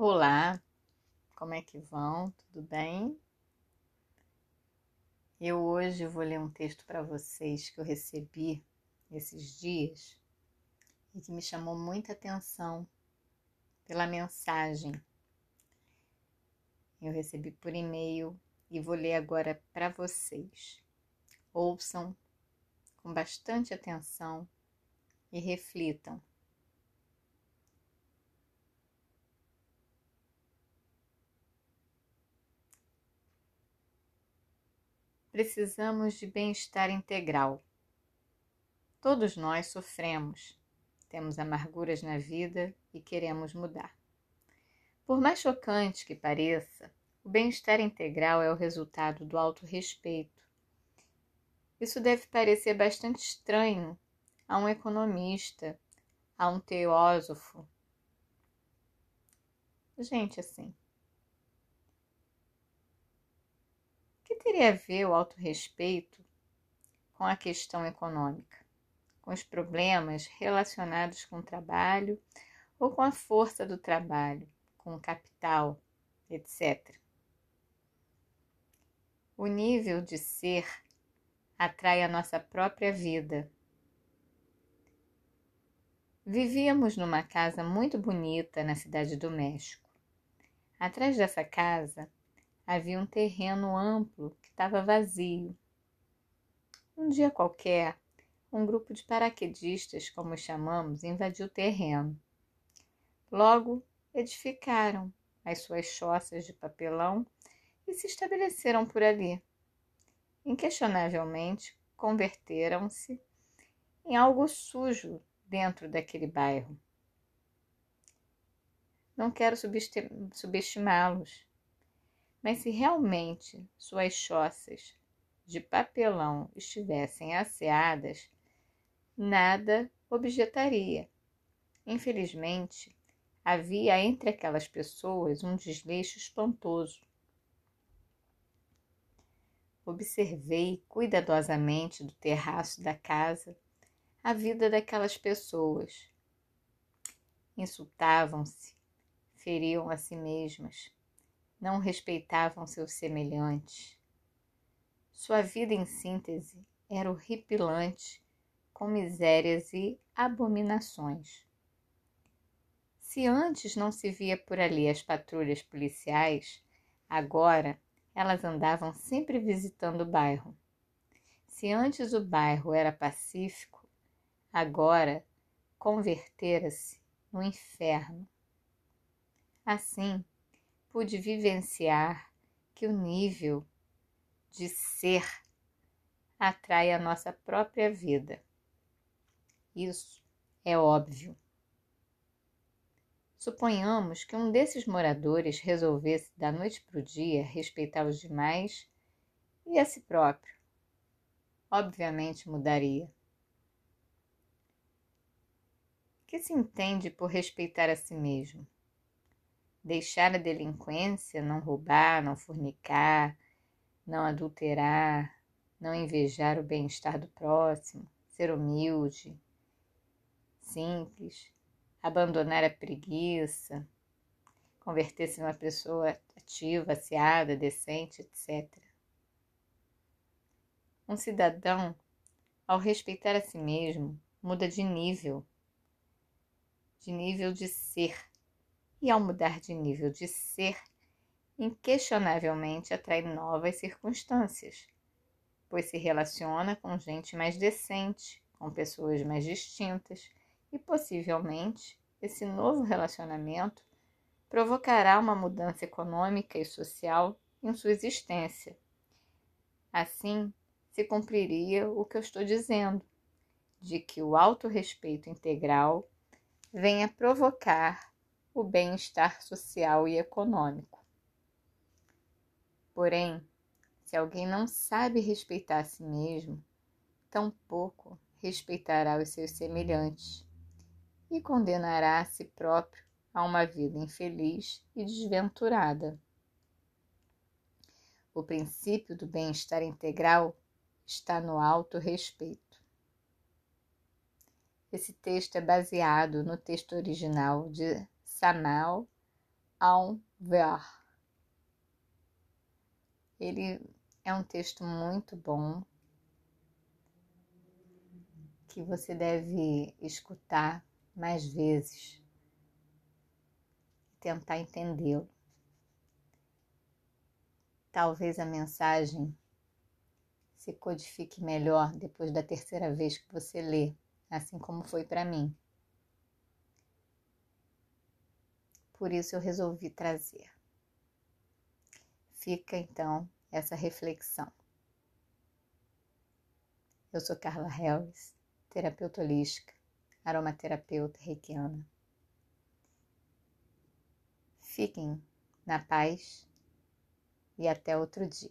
Olá, como é que vão? Tudo bem? Eu hoje vou ler um texto para vocês que eu recebi esses dias e que me chamou muita atenção pela mensagem. Eu recebi por e-mail e vou ler agora para vocês. Ouçam com bastante atenção e reflitam precisamos de bem-estar integral. Todos nós sofremos, temos amarguras na vida e queremos mudar. Por mais chocante que pareça, o bem-estar integral é o resultado do autorrespeito. Isso deve parecer bastante estranho a um economista, a um teósofo. Gente assim. Teria a ver o autorrespeito com a questão econômica, com os problemas relacionados com o trabalho ou com a força do trabalho, com o capital, etc. O nível de ser atrai a nossa própria vida. Vivíamos numa casa muito bonita na cidade do México. Atrás dessa casa havia um terreno amplo que estava vazio. Um dia qualquer, um grupo de paraquedistas, como chamamos, invadiu o terreno. Logo, edificaram as suas choças de papelão e se estabeleceram por ali. Inquestionavelmente, converteram-se em algo sujo dentro daquele bairro. Não quero subestimá-los. Mas se realmente suas choças de papelão estivessem asseadas, nada objetaria. Infelizmente, havia entre aquelas pessoas um desleixo espantoso. Observei cuidadosamente do terraço da casa a vida daquelas pessoas. Insultavam-se, feriam a si mesmas, não respeitavam seus semelhantes. Sua vida, em síntese, era horripilante, com misérias e abominações. Se antes não se via por ali as patrulhas policiais, agora elas andavam sempre visitando o bairro. Se antes o bairro era pacífico, agora convertera-se no inferno. Assim, pude vivenciar que o nível de ser atrai a nossa própria vida. Isso é óbvio. Suponhamos que um desses moradores resolvesse da noite para o dia respeitar os demais e a si próprio. Obviamente mudaria. O que se entende por respeitar a si mesmo? Deixar a delinquência, não roubar, não fornicar, não adulterar, não invejar o bem-estar do próximo, ser humilde, simples, abandonar a preguiça, converter-se em uma pessoa ativa, aciada, decente, etc. Um cidadão, ao respeitar a si mesmo, muda de nível, de nível de ser e, ao mudar de nível de ser, inquestionavelmente atrai novas circunstâncias, pois se relaciona com gente mais decente, com pessoas mais distintas e possivelmente esse novo relacionamento provocará uma mudança econômica e social em sua existência. Assim, se cumpriria o que eu estou dizendo, de que o autorrespeito integral venha provocar o bem-estar social e econômico. Porém, se alguém não sabe respeitar a si mesmo, tampouco respeitará os seus semelhantes e condenará a si próprio a uma vida infeliz e desventurada. O princípio do bem-estar integral está no auto-respeito. Esse texto é baseado no texto original de Samuel envers. Ele é um texto muito bom que você deve escutar mais vezes e tentar entendê-lo. Talvez a mensagem se codifique melhor depois da terceira vez que você lê, assim como foi para mim. Por isso eu resolvi trazer. Fica então essa reflexão. Eu sou Carla Hellis, terapeuta holística, aromaterapeuta reikiana. Fiquem na paz e até outro dia.